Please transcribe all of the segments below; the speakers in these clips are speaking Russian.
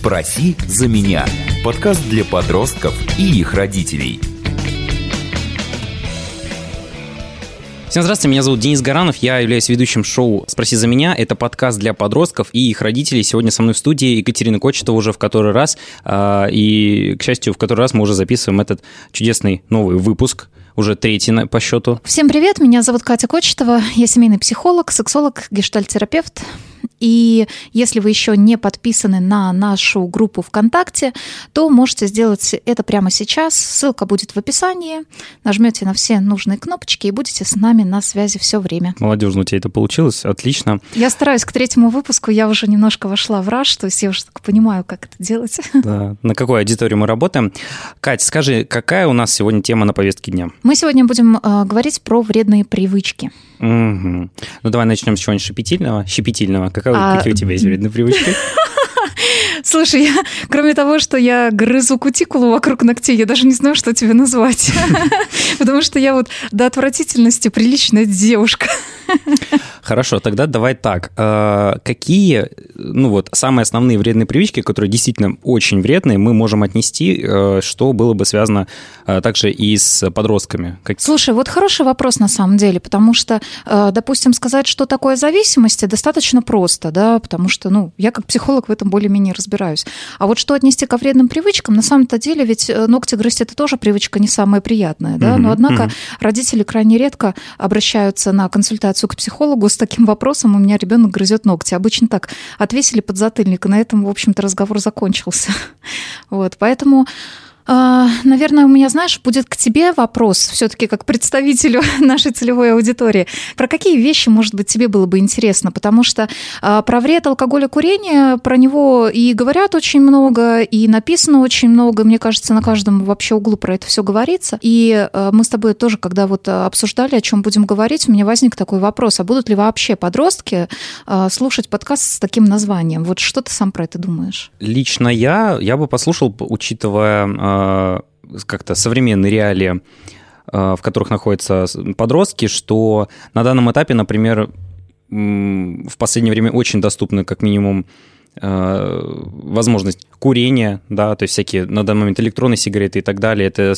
«Спроси за меня» – подкаст для подростков и их родителей. Всем здравствуйте, меня зовут Денис Гаранов, я являюсь ведущим шоу «Спроси за меня». Это подкаст для подростков и их родителей. Сегодня со мной в студии Екатерина Кочетова уже в который раз. А, и, к счастью, в который раз мы уже записываем этот чудесный новый выпуск уже третий по счету. Всем привет, меня зовут Катя Кочетова, я семейный психолог, сексолог, гештальтерапевт. И если вы еще не подписаны на нашу группу ВКонтакте, то можете сделать это прямо сейчас. Ссылка будет в описании. Нажмете на все нужные кнопочки и будете с нами на связи все время. Молодежно у тебя это получилось, отлично. Я стараюсь к третьему выпуску, я уже немножко вошла в раш, то есть я уже так понимаю, как это делать. Да. На какой аудитории мы работаем? Катя, скажи, какая у нас сегодня тема на повестке дня? Мы сегодня будем э, говорить про вредные привычки. Угу. Ну давай начнем с чего-нибудь щепетильного. Щепетильного. Какая, а... Какие у тебя есть вредные привычки? Слушай, я, кроме того, что я грызу кутикулу вокруг ногтей, я даже не знаю, что тебе назвать. Потому что я вот до отвратительности приличная девушка. Хорошо, тогда давай так. А, какие, ну вот, самые основные вредные привычки, которые действительно очень вредные, мы можем отнести, э, что было бы связано э, также и с подростками? Слушай, вот хороший вопрос на самом деле, потому что, допустим, сказать, что такое зависимости, достаточно просто, да, потому что, ну, я как психолог в этом более-менее разбираюсь. А вот что отнести ко вредным привычкам, на самом-то деле ведь ногти грызть это тоже привычка не самая приятная, да, но однако родители крайне редко обращаются на консультацию к психологу с таким вопросом, у меня ребенок грызет ногти. Обычно так отвесили подзатыльник, и на этом, в общем-то, разговор закончился. Вот, поэтому наверное, у меня, знаешь, будет к тебе вопрос, все-таки как представителю нашей целевой аудитории. Про какие вещи, может быть, тебе было бы интересно? Потому что а, про вред алкоголя курения, про него и говорят очень много, и написано очень много. Мне кажется, на каждом вообще углу про это все говорится. И а, мы с тобой тоже, когда вот обсуждали, о чем будем говорить, у меня возник такой вопрос, а будут ли вообще подростки слушать подкаст с таким названием? Вот что ты сам про это думаешь? Лично я, я бы послушал, учитывая как-то современные реалии, э, в которых находятся подростки, что на данном этапе, например, в последнее время очень доступны как минимум э, возможность курения, да, то есть всякие на данный момент электронные сигареты и так далее, это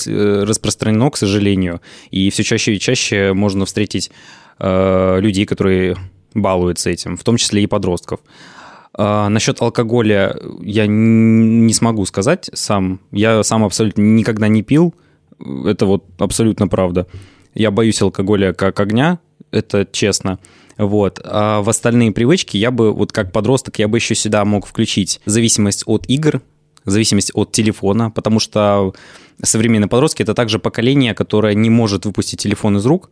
распространено, к сожалению, и все чаще и чаще можно встретить людей, которые балуются этим, в том числе и подростков. А, насчет алкоголя я не смогу сказать сам. Я сам абсолютно никогда не пил. Это вот абсолютно правда. Я боюсь алкоголя как огня, это честно. Вот. А в остальные привычки я бы, вот как подросток, я бы еще сюда мог включить зависимость от игр, зависимость от телефона, потому что современные подростки — это также поколение, которое не может выпустить телефон из рук,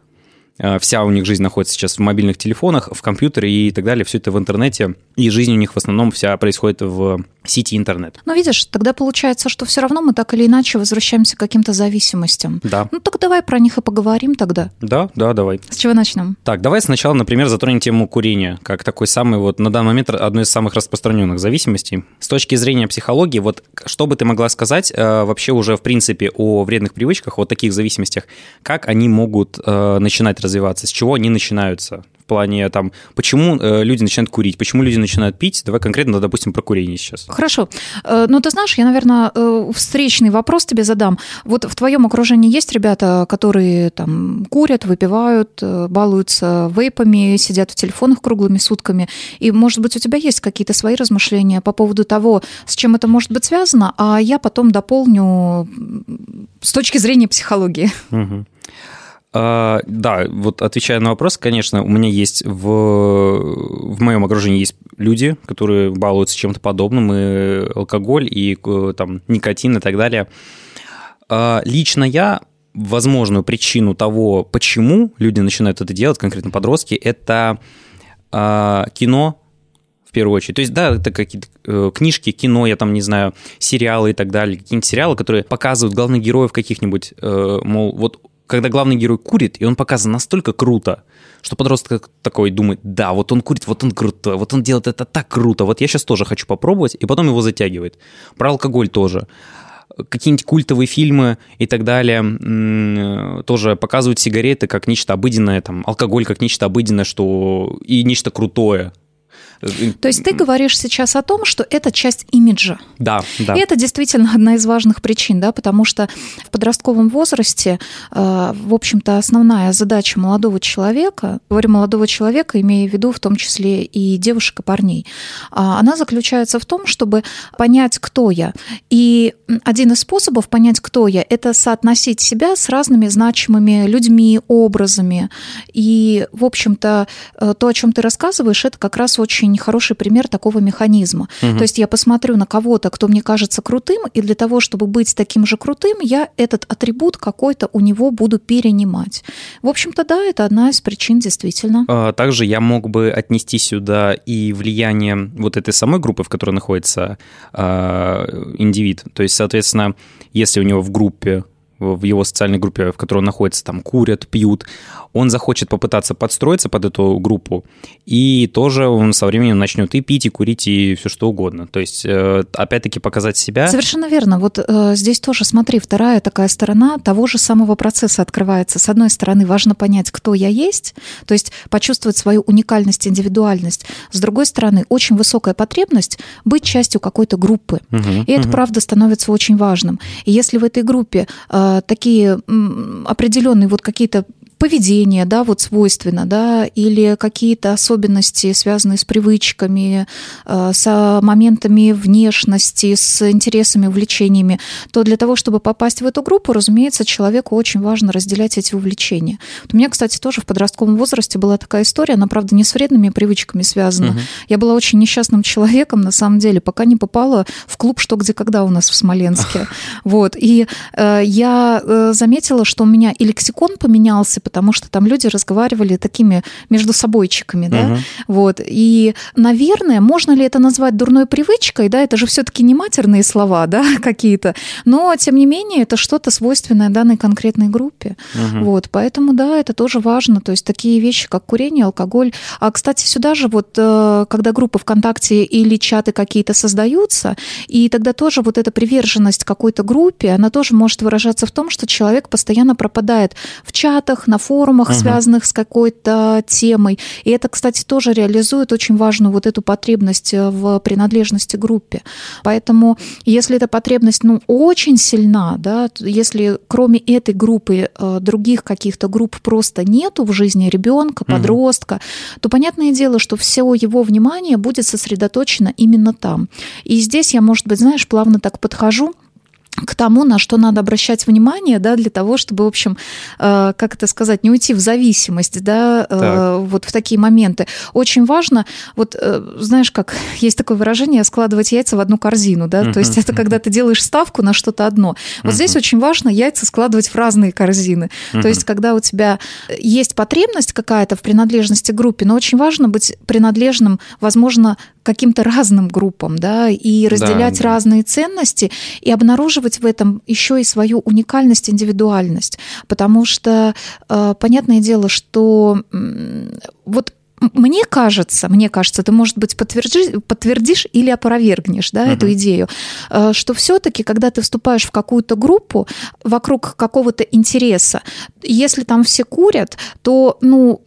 вся у них жизнь находится сейчас в мобильных телефонах, в компьютере и так далее, все это в интернете, и жизнь у них в основном вся происходит в сети интернет. Ну, видишь, тогда получается, что все равно мы так или иначе возвращаемся к каким-то зависимостям. Да. Ну, так давай про них и поговорим тогда. Да, да, давай. С чего начнем? Так, давай сначала, например, затронем тему курения, как такой самый вот на данный момент одной из самых распространенных зависимостей. С точки зрения психологии, вот что бы ты могла сказать э, вообще уже в принципе о вредных привычках, вот таких зависимостях, как они могут э, начинать развиваться, с чего они начинаются? Плане там, почему э, люди начинают курить, почему люди начинают пить. Давай конкретно, допустим, про курение сейчас. Хорошо. Э, ну, ты знаешь, я, наверное, э, встречный вопрос тебе задам. Вот в твоем окружении есть ребята, которые там курят, выпивают, балуются вейпами, сидят в телефонах круглыми сутками. И, может быть, у тебя есть какие-то свои размышления по поводу того, с чем это может быть связано, а я потом дополню с точки зрения психологии. Угу. А, да, вот отвечая на вопрос, конечно, у меня есть в, в моем окружении есть люди, которые балуются чем-то подобным, и алкоголь, и э, там никотин и так далее. А, лично я возможную причину того, почему люди начинают это делать, конкретно подростки, это а, кино, в первую очередь. То есть, да, это какие-то э, книжки, кино, я там не знаю, сериалы и так далее, какие-нибудь сериалы, которые показывают главных героев каких-нибудь, э, мол, вот когда главный герой курит, и он показан настолько круто, что подросток такой думает, да, вот он курит, вот он крутой, вот он делает это так круто, вот я сейчас тоже хочу попробовать, и потом его затягивает. Про алкоголь тоже. Какие-нибудь культовые фильмы и так далее тоже показывают сигареты как нечто обыденное, там, алкоголь как нечто обыденное, что и нечто крутое. То есть ты говоришь сейчас о том, что это часть имиджа. Да, да. И это действительно одна из важных причин, да, потому что в подростковом возрасте, э, в общем-то, основная задача молодого человека, говорю молодого человека, имея в виду в том числе и девушек, и парней, а, она заключается в том, чтобы понять, кто я. И один из способов понять, кто я, это соотносить себя с разными значимыми людьми, образами. И, в общем-то, э, то, о чем ты рассказываешь, это как раз очень хороший пример такого механизма. Угу. То есть я посмотрю на кого-то, кто мне кажется крутым, и для того, чтобы быть таким же крутым, я этот атрибут какой-то у него буду перенимать. В общем-то, да, это одна из причин действительно. А, также я мог бы отнести сюда и влияние вот этой самой группы, в которой находится э, индивид. То есть, соответственно, если у него в группе в его социальной группе, в которой он находится, там курят, пьют, он захочет попытаться подстроиться под эту группу, и тоже он со временем начнет и пить, и курить, и все что угодно. То есть, э, опять-таки, показать себя. Совершенно верно. Вот э, здесь тоже, смотри, вторая такая сторона того же самого процесса открывается. С одной стороны, важно понять, кто я есть, то есть почувствовать свою уникальность, индивидуальность. С другой стороны, очень высокая потребность быть частью какой-то группы. Угу, и это, угу. правда, становится очень важным. И если в этой группе э, такие определенные вот какие-то поведение, да, вот свойственно, да, или какие-то особенности, связанные с привычками, э, с моментами внешности, с интересами, увлечениями, то для того, чтобы попасть в эту группу, разумеется, человеку очень важно разделять эти увлечения. Вот у меня, кстати, тоже в подростковом возрасте была такая история, она, правда, не с вредными привычками связана. Угу. Я была очень несчастным человеком, на самом деле, пока не попала в клуб «Что, где, когда» у нас в Смоленске. Вот. И э, я э, заметила, что у меня и лексикон поменялся, потому что там люди разговаривали такими между собойчиками, да, угу. вот. И, наверное, можно ли это назвать дурной привычкой, да, это же все-таки не матерные слова, да, какие-то, но, тем не менее, это что-то свойственное данной конкретной группе, угу. вот, поэтому, да, это тоже важно, то есть такие вещи, как курение, алкоголь, а, кстати, сюда же вот, э, когда группы ВКонтакте или чаты какие-то создаются, и тогда тоже вот эта приверженность какой-то группе, она тоже может выражаться в том, что человек постоянно пропадает в чатах, на форумах, угу. связанных с какой-то темой. И это, кстати, тоже реализует очень важную вот эту потребность э, в принадлежности группе. Поэтому, если эта потребность, ну, очень сильна, да, если кроме этой группы э, других каких-то групп просто нету в жизни ребенка, подростка, угу. то понятное дело, что все его внимание будет сосредоточено именно там. И здесь я, может быть, знаешь, плавно так подхожу к тому, на что надо обращать внимание, да, для того, чтобы, в общем, э, как это сказать, не уйти в зависимость, да, э, вот в такие моменты. Очень важно, вот, э, знаешь, как есть такое выражение, складывать яйца в одну корзину, да, uh-huh. то есть это когда ты делаешь ставку на что-то одно. Вот uh-huh. здесь очень важно яйца складывать в разные корзины. Uh-huh. То есть когда у тебя есть потребность какая-то в принадлежности к группе, но очень важно быть принадлежным, возможно, каким-то разным группам, да, и разделять да, разные ценности и обнаруживать в этом еще и свою уникальность, индивидуальность, потому что э, понятное дело, что э, вот мне кажется, мне кажется, ты, может быть, подтвердишь, подтвердишь или опровергнешь да, uh-huh. эту идею, э, что все-таки, когда ты вступаешь в какую-то группу вокруг какого-то интереса, если там все курят, то, ну,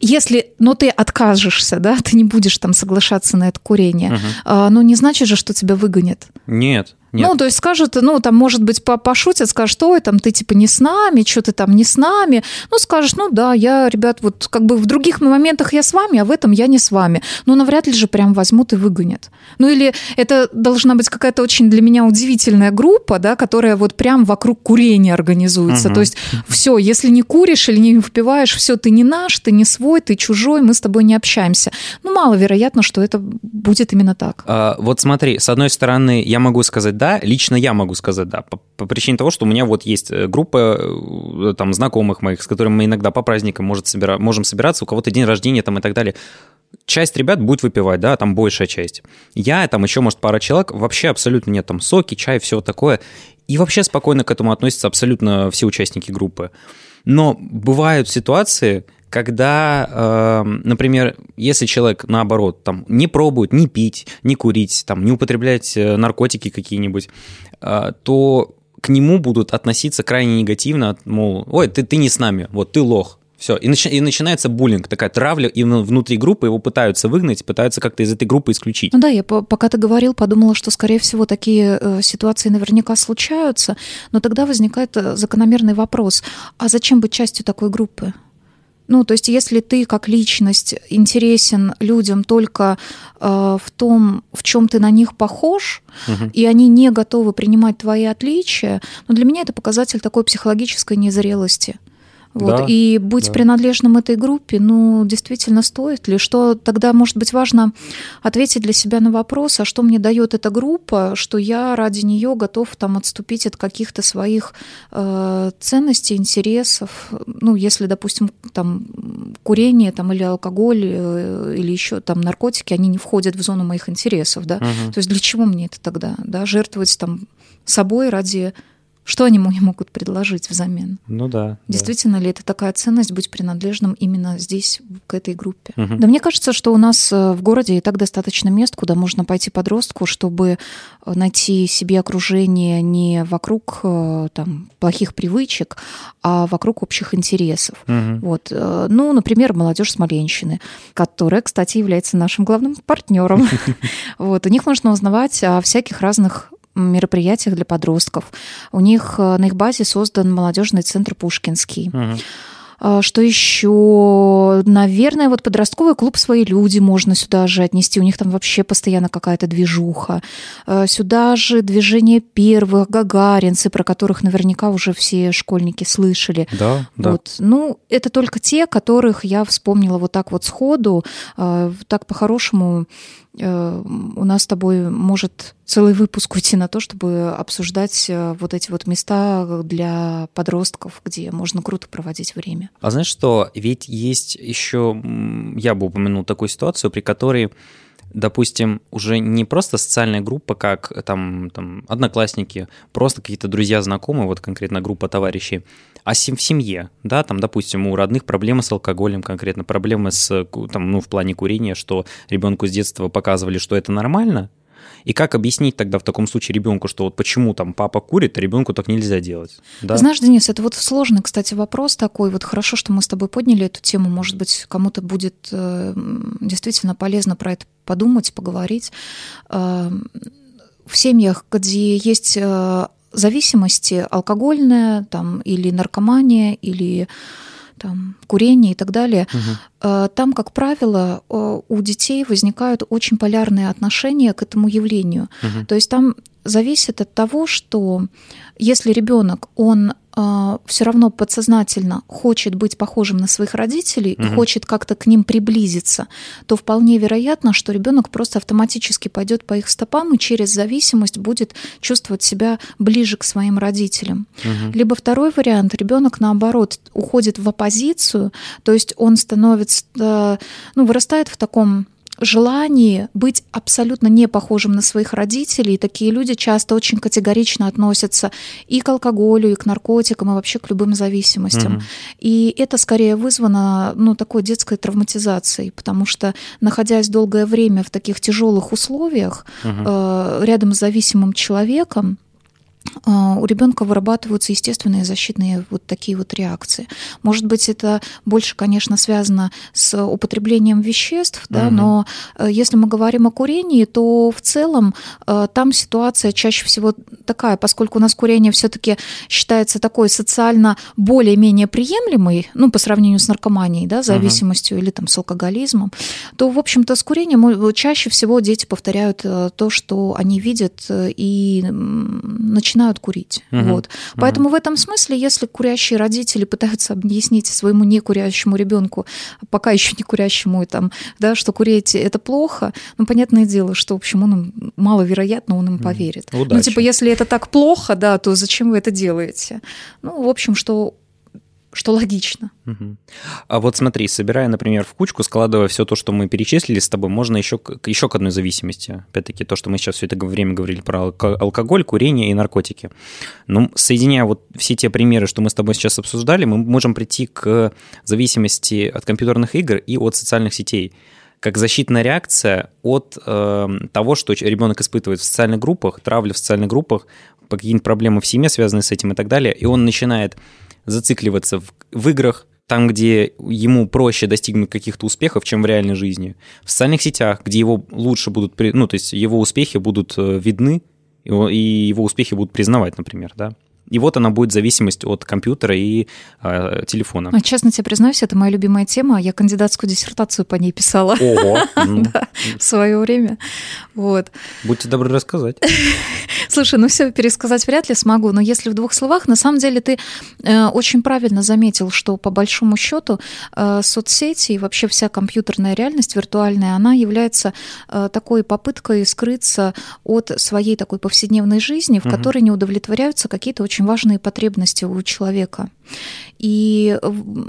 если, но ты откажешься, да, ты не будешь там соглашаться на это курение, uh-huh. а, ну не значит же, что тебя выгонят. Нет. Нет. Ну, то есть скажут, ну, там, может быть, пошутят, скажут, ой, там, ты типа не с нами, что ты там не с нами. Ну, скажешь, ну, да, я, ребят, вот как бы в других моментах я с вами, а в этом я не с вами. Ну, навряд ли же прям возьмут и выгонят. Ну, или это должна быть какая-то очень для меня удивительная группа, да, которая вот прям вокруг курения организуется. Угу. То есть все, если не куришь или не выпиваешь, все, ты не наш, ты не свой, ты чужой, мы с тобой не общаемся. Ну, маловероятно, что это будет именно так. А, вот смотри, с одной стороны, я могу сказать, да, лично я могу сказать да, по, по причине того, что у меня вот есть э, группа э, там знакомых моих, с которыми мы иногда по праздникам может собира... можем собираться, у кого-то день рождения там и так далее. Часть ребят будет выпивать, да, там большая часть. Я, там еще, может, пара человек, вообще абсолютно нет, там соки, чай, все такое. И вообще спокойно к этому относятся абсолютно все участники группы. Но бывают ситуации, когда, э, например, если человек, наоборот, там, не пробует не пить, не курить, там, не употреблять э, наркотики какие-нибудь, э, то к нему будут относиться крайне негативно, мол, ой, ты, ты не с нами, вот ты лох, Все, и, начи- и начинается буллинг, такая травля, и внутри группы его пытаются выгнать, пытаются как-то из этой группы исключить. Ну да, я пока ты говорил, подумала, что, скорее всего, такие э, ситуации наверняка случаются, но тогда возникает э, закономерный вопрос, а зачем быть частью такой группы? Ну, то есть, если ты как личность интересен людям только э, в том, в чем ты на них похож, угу. и они не готовы принимать твои отличия, ну, для меня это показатель такой психологической незрелости. Вот. Да, и быть да. принадлежным этой группе, ну, действительно стоит ли? Что тогда, может быть, важно ответить для себя на вопрос, а что мне дает эта группа, что я ради нее готов там отступить от каких-то своих э, ценностей, интересов. Ну, если, допустим, там курение там, или алкоголь, э, или еще там наркотики, они не входят в зону моих интересов, да. Угу. То есть для чего мне это тогда, да, жертвовать там собой ради что они мне могут предложить взамен? Ну да. Действительно да. ли это такая ценность быть принадлежным именно здесь, к этой группе? Угу. Да мне кажется, что у нас э, в городе и так достаточно мест, куда можно пойти подростку, чтобы э, найти себе окружение не вокруг э, там, плохих привычек, а вокруг общих интересов. Угу. Вот. Ну, например, молодежь Смоленщины, которая, кстати, является нашим главным партнером. Вот. У них можно узнавать о всяких разных мероприятиях для подростков. У них э, на их базе создан молодежный центр Пушкинский. Угу. Что еще? Наверное, вот подростковый клуб «Свои люди» можно сюда же отнести. У них там вообще постоянно какая-то движуха. А, сюда же движение первых, гагаринцы, про которых наверняка уже все школьники слышали. Да, да. Вот. Ну, это только те, которых я вспомнила вот так вот сходу. А, так по-хорошему у нас с тобой может целый выпуск уйти на то, чтобы обсуждать э, вот эти вот места для подростков, где можно круто проводить время. А знаешь что, ведь есть еще, я бы упомянул такую ситуацию, при которой допустим, уже не просто социальная группа, как там, там одноклассники, просто какие-то друзья, знакомые, вот конкретно группа товарищей, а в семье, да, там, допустим, у родных проблемы с алкоголем, конкретно проблемы с, там, ну, в плане курения, что ребенку с детства показывали, что это нормально, и как объяснить тогда в таком случае ребенку, что вот почему там папа курит, а ребенку так нельзя делать? Да? Знаешь, Денис, это вот сложный, кстати, вопрос такой. Вот хорошо, что мы с тобой подняли эту тему. Может быть, кому-то будет э, действительно полезно про это подумать, поговорить. Э, в семьях, где есть э, зависимости алкогольная там, или наркомания, или там, курение и так далее, угу. там, как правило, у детей возникают очень полярные отношения к этому явлению. Угу. То есть там зависит от того, что если ребенок, он э, все равно подсознательно хочет быть похожим на своих родителей угу. и хочет как-то к ним приблизиться, то вполне вероятно, что ребенок просто автоматически пойдет по их стопам и через зависимость будет чувствовать себя ближе к своим родителям. Угу. Либо второй вариант, ребенок наоборот уходит в оппозицию, то есть он становится, э, ну, вырастает в таком желании быть абсолютно не похожим на своих родителей. И такие люди часто очень категорично относятся и к алкоголю, и к наркотикам, и вообще к любым зависимостям. Угу. И это скорее вызвано ну, такой детской травматизацией, потому что, находясь долгое время в таких тяжелых условиях, угу. э, рядом с зависимым человеком, у ребенка вырабатываются естественные защитные вот такие вот реакции. Может быть, это больше, конечно, связано с употреблением веществ, да, угу. но э, если мы говорим о курении, то в целом э, там ситуация чаще всего такая, поскольку у нас курение все-таки считается такой социально более-менее приемлемой, ну, по сравнению с наркоманией, да, зависимостью угу. или там с алкоголизмом, то, в общем-то, с курением чаще всего дети повторяют э, то, что они видят и начинают начинают курить. Угу. Вот. Поэтому угу. в этом смысле, если курящие родители пытаются объяснить своему некурящему ребенку, пока еще не курящему, там, да, что курить это плохо, ну, понятное дело, что, в общем, он маловероятно, он им поверит. Удачи. Ну, типа, если это так плохо, да, то зачем вы это делаете? Ну, в общем, что что логично. Угу. А вот смотри, собирая, например, в кучку, складывая все то, что мы перечислили с тобой, можно еще, еще к одной зависимости. Опять-таки, то, что мы сейчас все это время говорили про алкоголь, курение и наркотики. Ну, соединяя вот все те примеры, что мы с тобой сейчас обсуждали, мы можем прийти к зависимости от компьютерных игр и от социальных сетей как защитная реакция от э, того, что ребенок испытывает в социальных группах, травли в социальных группах, какие-нибудь проблемы в семье, связанные с этим и так далее, и он начинает зацикливаться в, в играх, там, где ему проще достигнуть каких-то успехов, чем в реальной жизни. В социальных сетях, где его лучше будут, ну, то есть его успехи будут э, видны, и его успехи будут признавать, например, да. И вот она будет зависимость от компьютера и э, телефона. А, честно тебе признаюсь, это моя любимая тема. Я кандидатскую диссертацию по ней писала. Ого! В свое время. Вот. Будьте добры рассказать. Слушай, ну все пересказать вряд ли смогу, но если в двух словах, на самом деле ты э, очень правильно заметил, что по большому счету э, соцсети и вообще вся компьютерная реальность виртуальная, она является э, такой попыткой скрыться от своей такой повседневной жизни, в угу. которой не удовлетворяются какие-то очень важные потребности у человека. И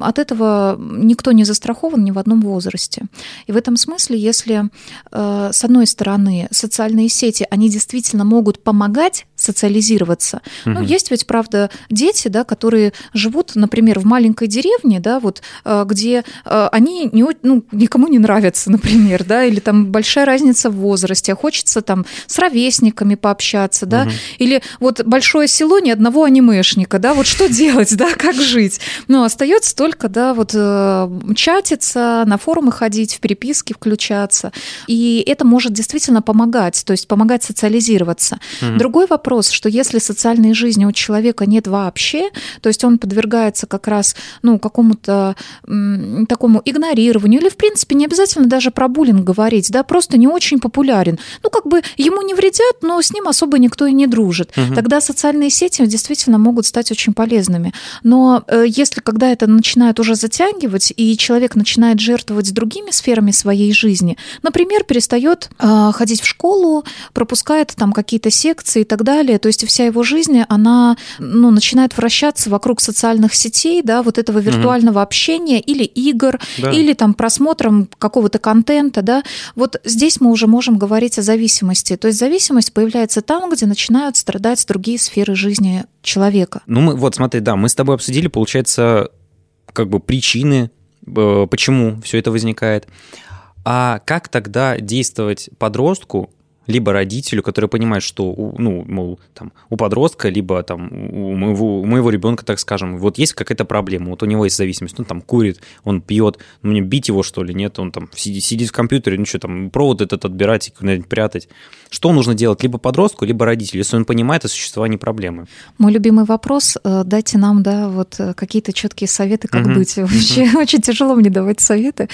от этого никто не застрахован ни в одном возрасте. И в этом смысле, если э, с одной стороны социальные сети, они действительно могут помогать социализироваться. Угу. Ну, есть ведь, правда, дети, да, которые живут, например, в маленькой деревне, да, вот, э, где э, они не, ну, никому не нравятся, например, да, или там большая разница в возрасте, а хочется там с ровесниками пообщаться, да, угу. или вот большое село, ни одного анимешника, да, вот что делать, да, как жить? Ну, остается только, да, вот э, чатиться, на форумы ходить, в переписки включаться, и это может действительно помогать, то есть помогать социализироваться. Угу. Другой вопрос вопрос, что если социальной жизни у человека нет вообще, то есть он подвергается как раз ну, какому-то такому игнорированию, или, в принципе, не обязательно даже про буллинг говорить, да, просто не очень популярен. Ну, как бы ему не вредят, но с ним особо никто и не дружит. Угу. Тогда социальные сети действительно могут стать очень полезными. Но э, если когда это начинает уже затягивать, и человек начинает жертвовать другими сферами своей жизни, например, перестает э, ходить в школу, пропускает там какие-то секции и так далее, далее. То есть вся его жизнь, она ну, начинает вращаться вокруг социальных сетей, да, вот этого виртуального угу. общения или игр, да. или там просмотром какого-то контента, да. Вот здесь мы уже можем говорить о зависимости. То есть зависимость появляется там, где начинают страдать другие сферы жизни человека. Ну, мы, вот смотри, да, мы с тобой обсудили, получается, как бы причины, э, почему все это возникает. А как тогда действовать подростку, либо родителю, который понимает, что, ну, мол, там, у подростка, либо там у моего, у моего ребенка, так скажем, вот есть какая-то проблема, вот у него есть зависимость, он там курит, он пьет, ну, мне бить его, что ли, нет, он там сидит, сидит в компьютере, ну, что там, провод этот отбирать и куда-нибудь прятать. Что нужно делать либо подростку, либо родителю, если он понимает о существовании проблемы? Мой любимый вопрос, э, дайте нам, да, вот э, какие-то четкие советы, как угу. быть. Вообще очень тяжело мне давать советы.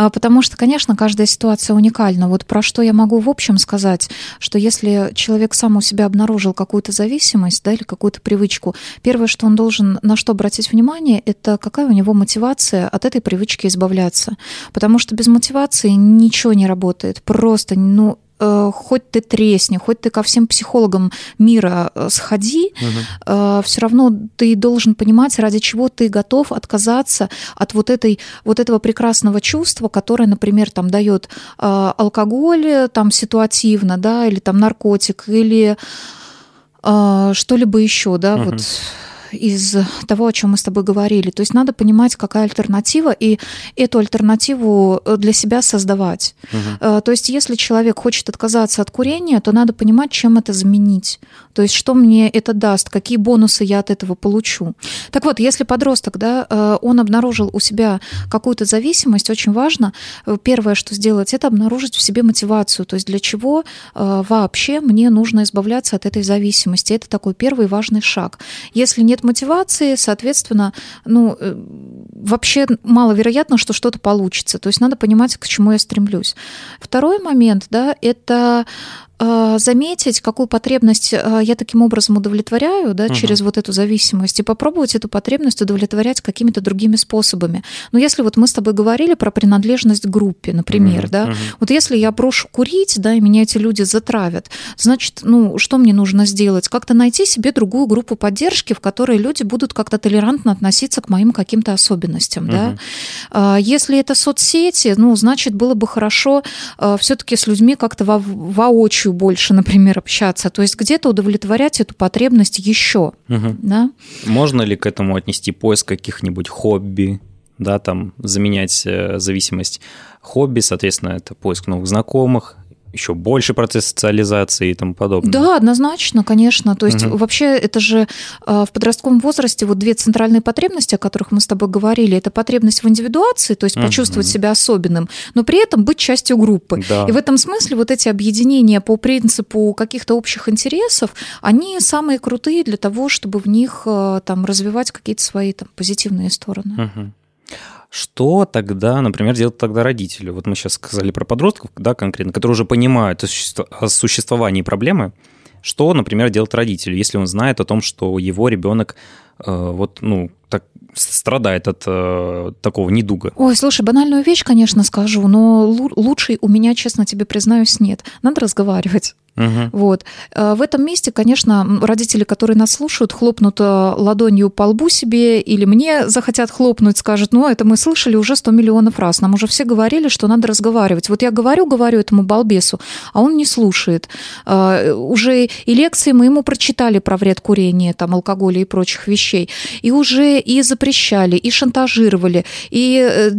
А, потому что, конечно, каждая ситуация уникальна. Вот про что я могу в общем сказать, что если человек сам у себя обнаружил какую-то зависимость да, или какую-то привычку, первое, что он должен на что обратить внимание, это какая у него мотивация от этой привычки избавляться. Потому что без мотивации ничего не работает. Просто, ну, хоть ты тресни, хоть ты ко всем психологам мира э, сходи, угу. все равно ты должен понимать, ради чего ты готов отказаться от вот, этой, вот этого прекрасного чувства, которое, например, там дает алкоголь там ситуативно, да, или там наркотик, или что-либо еще, да, угу. вот из того, о чем мы с тобой говорили. То есть надо понимать, какая альтернатива, и эту альтернативу э, для себя создавать. Угу. То есть если человек хочет отказаться от курения, то надо понимать, чем это заменить. То есть что мне это даст, какие бонусы я от этого получу. Так вот, если подросток, да, э, он обнаружил у себя какую-то зависимость, очень важно, первое, что сделать, это обнаружить в себе мотивацию. То есть для чего вообще мне нужно избавляться от этой зависимости. Это такой первый важный шаг. Если нет нет мотивации, соответственно, ну, э, вообще маловероятно, что что-то получится. То есть надо понимать, к чему я стремлюсь. Второй момент, да, это заметить, какую потребность а, я таким образом удовлетворяю, да, угу. через вот эту зависимость, и попробовать эту потребность удовлетворять какими-то другими способами. Но если вот мы с тобой говорили про принадлежность к группе, например, угу. да, угу. вот если я брошу курить, да, и меня эти люди затравят, значит, ну, что мне нужно сделать? Как-то найти себе другую группу поддержки, в которой люди будут как-то толерантно относиться к моим каким-то особенностям, угу. да. А, если это соцсети, ну, значит, было бы хорошо все-таки с людьми как-то во воочию хочу больше, например, общаться. То есть где-то удовлетворять эту потребность еще. Угу. Да? Можно ли к этому отнести поиск каких-нибудь хобби, да, там заменять э, зависимость хобби, соответственно, это поиск новых знакомых, еще больше процесс социализации и тому подобное. Да, однозначно, конечно. То есть угу. вообще это же э, в подростковом возрасте вот две центральные потребности, о которых мы с тобой говорили. Это потребность в индивидуации, то есть угу. почувствовать себя особенным, но при этом быть частью группы. Да. И в этом смысле вот эти объединения по принципу каких-то общих интересов, они самые крутые для того, чтобы в них э, там развивать какие-то свои там позитивные стороны. Угу. Что тогда, например, делают тогда родители? Вот мы сейчас сказали про подростков, да, конкретно, которые уже понимают о существовании проблемы. Что, например, делает родитель, если он знает о том, что его ребенок вот, ну, так, страдает от э, такого недуга? Ой, слушай, банальную вещь, конечно, скажу, но лучшей у меня, честно тебе признаюсь, нет. Надо разговаривать. Угу. Вот. Э, в этом месте, конечно, родители, которые нас слушают, хлопнут э, ладонью по лбу себе или мне захотят хлопнуть, скажут, ну, это мы слышали уже 100 миллионов раз. Нам уже все говорили, что надо разговаривать. Вот я говорю, говорю этому балбесу, а он не слушает. Э, уже и лекции мы ему прочитали про вред курения, там, алкоголя и прочих вещей. И уже и запрещали, и шантажировали, и,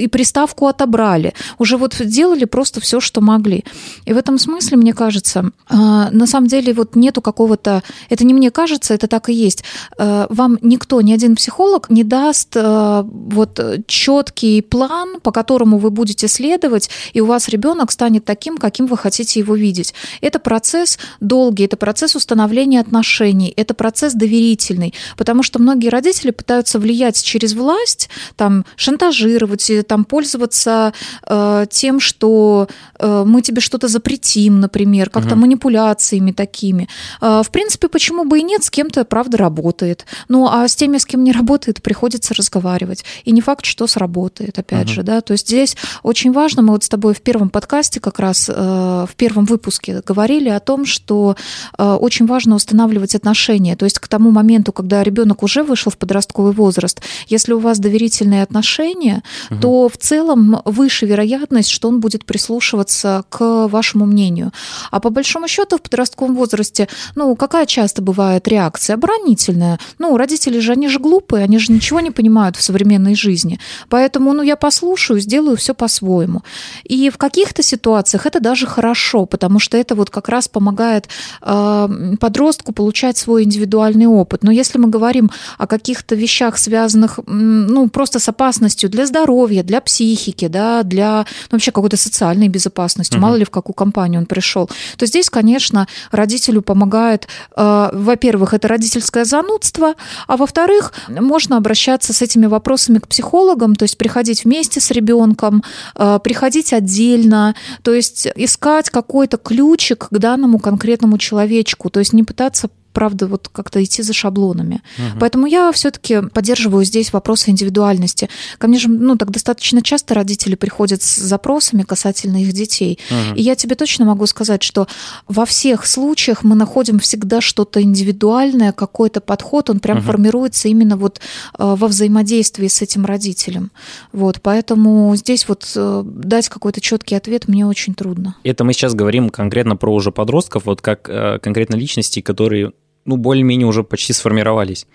и приставку отобрали. Уже вот делали просто все, что могли. И в этом смысле, мне кажется, а, на самом деле вот нету какого-то, это не мне кажется, это так и есть. А, вам никто, ни один психолог не даст а, вот четкий план, по которому вы будете следовать, и у вас ребенок станет таким, каким вы хотите его видеть. Это процесс долгий, это процесс установления отношений, это процесс доверительный, потому что многие родители пытаются влиять через власть, там шантажировать, там пользоваться э, тем, что э, мы тебе что-то запретим, например, как-то угу. манипуляциями такими. А, в принципе, почему бы и нет, с кем-то, правда, работает. Ну, а с теми, с кем не работает, приходится разговаривать. И не факт, что сработает, опять угу. же, да. То есть здесь очень важно, мы вот с тобой в первом подкасте как раз, э, в первом выпуске говорили о том, что э, очень важно устанавливать отношения. То есть к тому моменту, когда ребенок уже вышел в подростковый возраст, если у вас доверительные отношения, угу. то в целом выше вероятность, что он будет прислушиваться к вашему мнению. А по большому счету в подростковом возрасте, ну, какая часто бывает реакция? Оборонительная. Ну, родители же, они же глупые, они же ничего не понимают в современной жизни. Поэтому, ну, я послушаю, сделаю все по-своему. И в каких-то ситуациях это даже хорошо, потому что это вот как раз помогает э, подростку получать свой индивидуальный опыт. Но если мы говорим о каких-то вещах, связанных, ну, просто с опасностью для здоровья, для психики, да, для ну, вообще какой-то социальной безопасности, угу. мало ли в какую компанию он пришел, то здесь, конечно, родителю помогает, э, во-первых, это родительское занудство, а во-вторых, можно обращаться с этими вопросами к психологам, то есть приходить вместе с ребенком, э, приходить отдельно, то есть искать какой-то ключик к данному конкретному человечку, то есть не пытаться правда, вот как-то идти за шаблонами. Угу. Поэтому я все-таки поддерживаю здесь вопросы индивидуальности. Ко мне же, ну, так достаточно часто родители приходят с запросами касательно их детей. Угу. И я тебе точно могу сказать, что во всех случаях мы находим всегда что-то индивидуальное, какой-то подход, он прям угу. формируется именно вот э, во взаимодействии с этим родителем. Вот, поэтому здесь вот э, дать какой-то четкий ответ мне очень трудно. Это мы сейчас говорим конкретно про уже подростков, вот как э, конкретно личности, которые ну, более-менее уже почти сформировались.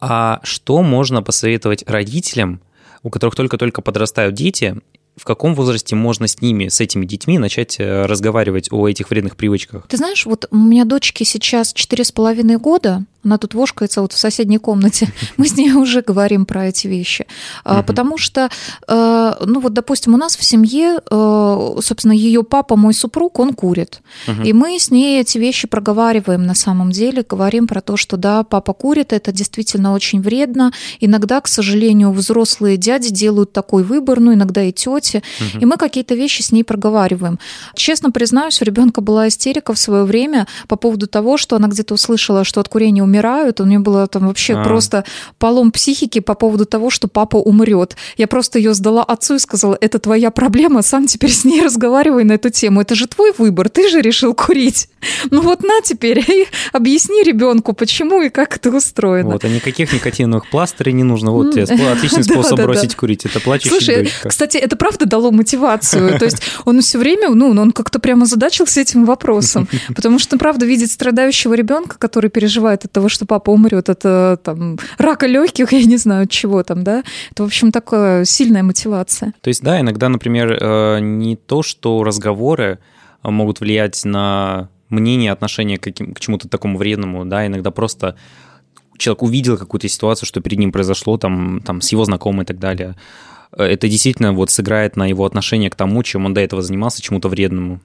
А что можно посоветовать родителям, у которых только-только подрастают дети, в каком возрасте можно с ними, с этими детьми начать э, разговаривать о этих вредных привычках? Ты знаешь, вот у меня дочке сейчас четыре с половиной года, она тут вошкается вот в соседней комнате. Мы с ней уже говорим про эти вещи. Угу. Потому что, э, ну вот, допустим, у нас в семье, э, собственно, ее папа, мой супруг, он курит. Угу. И мы с ней эти вещи проговариваем на самом деле, говорим про то, что да, папа курит, это действительно очень вредно. Иногда, к сожалению, взрослые дяди делают такой выбор, ну, иногда и тети. Угу. И мы какие-то вещи с ней проговариваем. Честно признаюсь, у ребенка была истерика в свое время по поводу того, что она где-то услышала, что от курения умирают. У нее было там вообще а. просто полом психики по поводу того, что папа умрет. Я просто ее сдала отцу и сказала, это твоя проблема, сам теперь с ней разговаривай на эту тему. Это же твой выбор, ты же решил курить. Ну вот на теперь, объясни ребенку, почему и как это устроено. Вот, а никаких никотиновых пластырей не нужно. Вот тебе отличный способ бросить курить. Это плачущий Слушай, кстати, это правда дало мотивацию. То есть он все время, ну, он как-то прямо задачился этим вопросом. Потому что, правда, видеть страдающего ребенка, который переживает от того, что папа умрет от там, рака легких, я не знаю, чего там, да, это, в общем, такая сильная мотивация. То есть, да, иногда, например, э, не то, что разговоры, могут влиять на мнение, отношение к, каким, к чему-то такому вредному, да, иногда просто человек увидел какую-то ситуацию, что перед ним произошло, там, там с его знакомым и так далее, это действительно вот сыграет на его отношение к тому, чем он до этого занимался, чему-то вредному.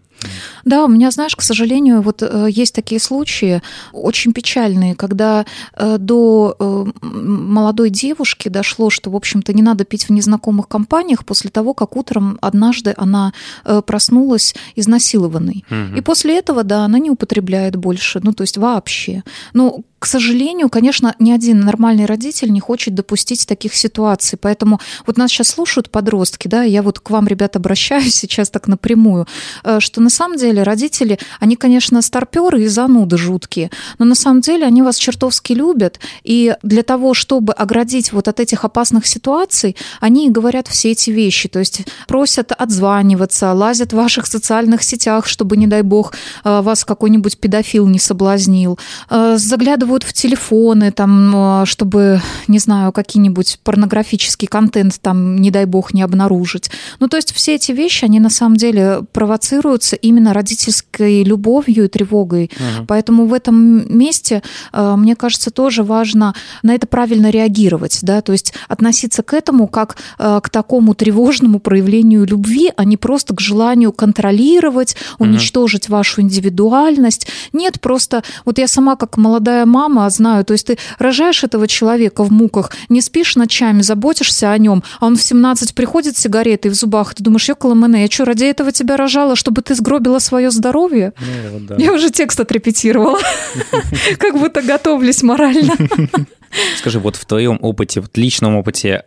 Да, у меня, знаешь, к сожалению, вот э, есть такие случаи очень печальные, когда э, до э, молодой девушки дошло, что, в общем-то, не надо пить в незнакомых компаниях после того, как утром однажды она проснулась изнасилованной. Угу. И после этого, да, она не употребляет больше, ну, то есть вообще. Ну, к сожалению, конечно, ни один нормальный родитель не хочет допустить таких ситуаций. Поэтому вот нас сейчас слушают подростки, да, я вот к вам, ребята, обращаюсь сейчас так напрямую, что на самом деле родители, они, конечно, старперы и зануды жуткие, но на самом деле они вас чертовски любят, и для того, чтобы оградить вот от этих опасных ситуаций, они говорят все эти вещи, то есть просят отзваниваться, лазят в ваших социальных сетях, чтобы, не дай бог, э, вас какой-нибудь педофил не соблазнил, э, заглядывают в телефоны, там, э, чтобы, не знаю, какие-нибудь порнографический контент там, не дай бог, не обнаружить. Ну, то есть все эти вещи, они на самом деле провоцируются именно родительской любовью и тревогой. Угу. Поэтому в этом месте, э, мне кажется, тоже важно на это правильно реагировать, да, то есть относиться к этому как э, к такому тревожному проявлению любви, а не просто к желанию контролировать, уничтожить угу. вашу индивидуальность. Нет, просто вот я сама как молодая мама знаю, то есть ты рожаешь этого человека в муках, не спишь ночами, заботишься о нем, а он в 17 приходит с сигаретой в зубах, ты думаешь, ёкала я что, ради этого тебя рожала, чтобы ты сгробила свое здоровье. Ну, вот, да. Я уже текст отрепетировала. Как будто готовлюсь морально. Скажи, вот в твоем опыте, в личном опыте,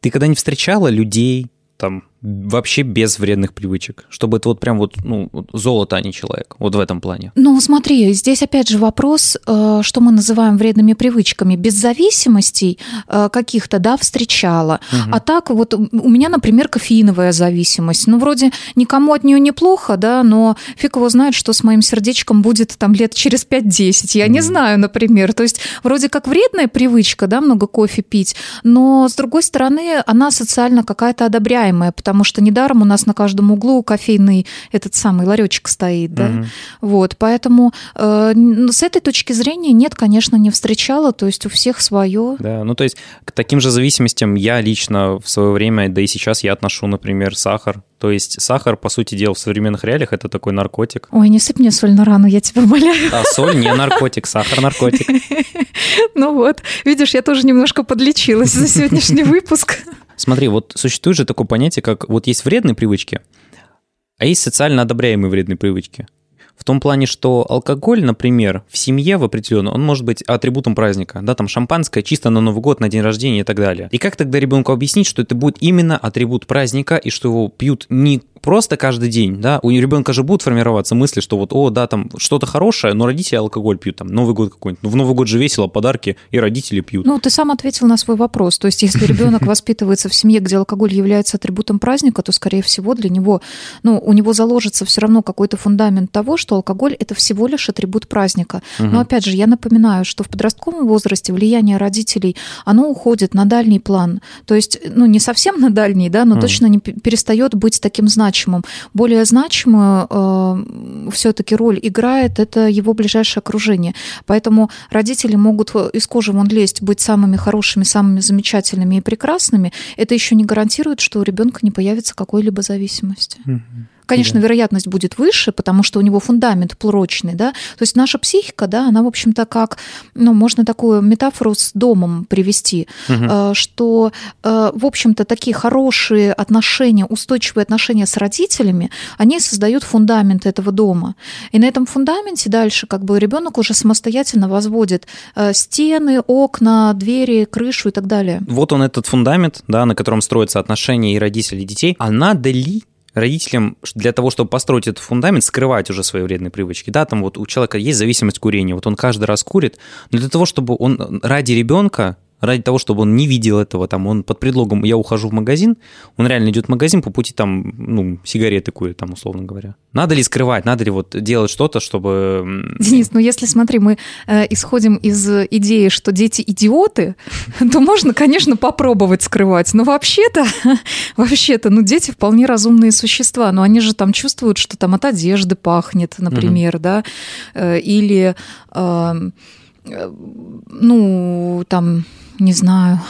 ты когда не встречала людей, там, вообще без вредных привычек, чтобы это вот прям вот ну, золото, а не человек, вот в этом плане. Ну, смотри, здесь опять же вопрос, э, что мы называем вредными привычками. Без зависимостей э, каких-то, да, встречала. Угу. А так вот у меня, например, кофеиновая зависимость. Ну, вроде никому от нее неплохо, да, но фиг его знает, что с моим сердечком будет там лет через 5-10. Я угу. не знаю, например. То есть вроде как вредная привычка, да, много кофе пить, но с другой стороны, она социально какая-то одобряемая, потому потому что недаром у нас на каждом углу кофейный этот самый ларечек стоит, да, угу. вот, поэтому э, с этой точки зрения нет, конечно, не встречала, то есть у всех свое. Да, ну то есть к таким же зависимостям я лично в свое время, да и сейчас я отношу, например, сахар, то есть сахар, по сути дела, в современных реалиях это такой наркотик. Ой, не сыпь мне соль на рану, я тебя умоляю. А соль не наркотик, сахар наркотик. Ну вот, видишь, я тоже немножко подлечилась за сегодняшний выпуск. Смотри, вот существует же такое понятие, как вот есть вредные привычки, а есть социально одобряемые вредные привычки. В том плане, что алкоголь, например, в семье в определенно, он может быть атрибутом праздника. Да, там шампанское чисто на Новый год, на день рождения и так далее. И как тогда ребенку объяснить, что это будет именно атрибут праздника и что его пьют не просто каждый день, да, у ребенка же будут формироваться мысли, что вот, о, да, там что-то хорошее, но родители алкоголь пьют, там, Новый год какой-нибудь. Ну, в Новый год же весело, подарки, и родители пьют. Ну, ты сам ответил на свой вопрос. То есть, если ребенок воспитывается в семье, где алкоголь является атрибутом праздника, то, скорее всего, для него, ну, у него заложится все равно какой-то фундамент того, что алкоголь – это всего лишь атрибут праздника. Но, опять же, я напоминаю, что в подростковом возрасте влияние родителей, оно уходит на дальний план. То есть, ну, не совсем на дальний, да, но точно не перестает быть таким значимым. Более более значимую э, все-таки роль играет это его ближайшее окружение. Поэтому родители могут из кожи вон лезть, быть самыми хорошими, самыми замечательными и прекрасными. Это еще не гарантирует, что у ребенка не появится какой-либо зависимости. Mm-hmm. Конечно, да. вероятность будет выше, потому что у него фундамент прочный, да. То есть наша психика, да, она, в общем-то, как, ну, можно такую метафору с домом привести, угу. что, э, в общем-то, такие хорошие отношения, устойчивые отношения с родителями, они создают фундамент этого дома. И на этом фундаменте дальше как бы ребенок уже самостоятельно возводит э, стены, окна, двери, крышу и так далее. Вот он этот фундамент, да, на котором строятся отношения и родителей, и детей. А надо ли родителям для того, чтобы построить этот фундамент, скрывать уже свои вредные привычки. Да, там вот у человека есть зависимость курения, вот он каждый раз курит, но для того, чтобы он ради ребенка ради того, чтобы он не видел этого, там, он под предлогом «я ухожу в магазин», он реально идет в магазин, по пути там, ну, сигареты курит, там, условно говоря. Надо ли скрывать, надо ли вот делать что-то, чтобы... Денис, ну если, смотри, мы э, исходим из идеи, что дети идиоты, то можно, конечно, попробовать скрывать, но вообще-то, вообще-то, ну, дети вполне разумные существа, но они же там чувствуют, что там от одежды пахнет, например, да, э, или, э, ну, там, не знаю,